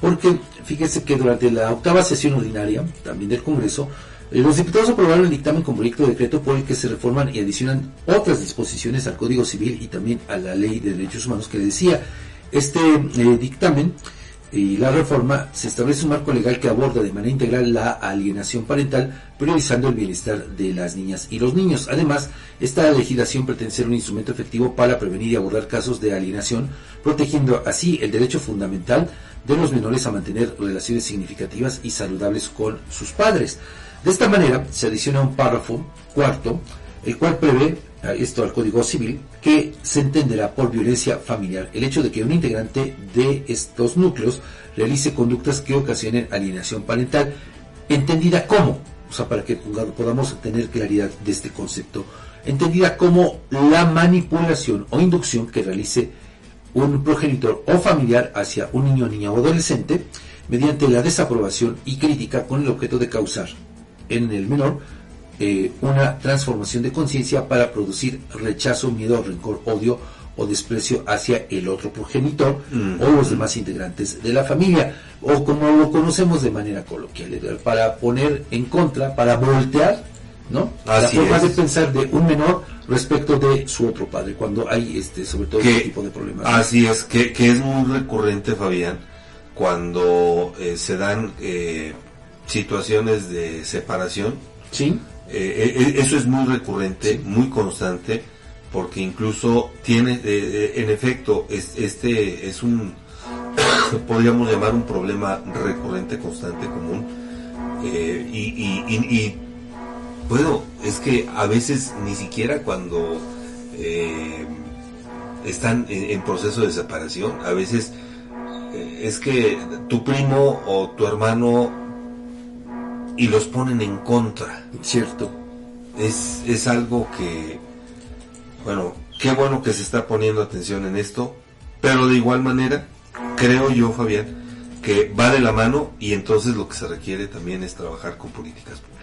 porque fíjese que durante la octava sesión ordinaria, también del Congreso, eh, los diputados aprobaron el dictamen con proyecto de decreto por el que se reforman y adicionan otras disposiciones al Código Civil y también a la Ley de Derechos Humanos que decía. Este eh, dictamen y la reforma se establece un marco legal que aborda de manera integral la alienación parental, priorizando el bienestar de las niñas y los niños. Además, esta legislación pretende ser un instrumento efectivo para prevenir y abordar casos de alienación, protegiendo así el derecho fundamental de los menores a mantener relaciones significativas y saludables con sus padres. De esta manera, se adiciona un párrafo cuarto, el cual prevé esto al Código Civil, que se entenderá por violencia familiar. El hecho de que un integrante de estos núcleos realice conductas que ocasionen alienación parental, entendida como, o sea, para que podamos tener claridad de este concepto, entendida como la manipulación o inducción que realice un progenitor o familiar hacia un niño, niña o adolescente mediante la desaprobación y crítica con el objeto de causar en el menor eh, una transformación de conciencia para producir rechazo, miedo, rencor, odio o desprecio hacia el otro progenitor o los demás integrantes de la familia, o como lo conocemos de manera coloquial, para poner en contra, para voltear, ¿no? la forma de pensar de un menor respecto de su otro padre, cuando hay este, sobre todo este tipo de problemas. Así es, que, que es muy recurrente, Fabián, cuando eh, se dan eh, situaciones de separación. Sí eh, eh, eso es muy recurrente, muy constante, porque incluso tiene, eh, en efecto, este es un, podríamos llamar un problema recurrente, constante, común. y, bueno, es que a veces ni siquiera cuando están en, proceso de separación, a veces es que tu primo o tu hermano y los ponen en contra. Cierto. Es, es algo que, bueno, qué bueno que se está poniendo atención en esto, pero de igual manera, creo yo, Fabián, que va de la mano y entonces lo que se requiere también es trabajar con políticas públicas.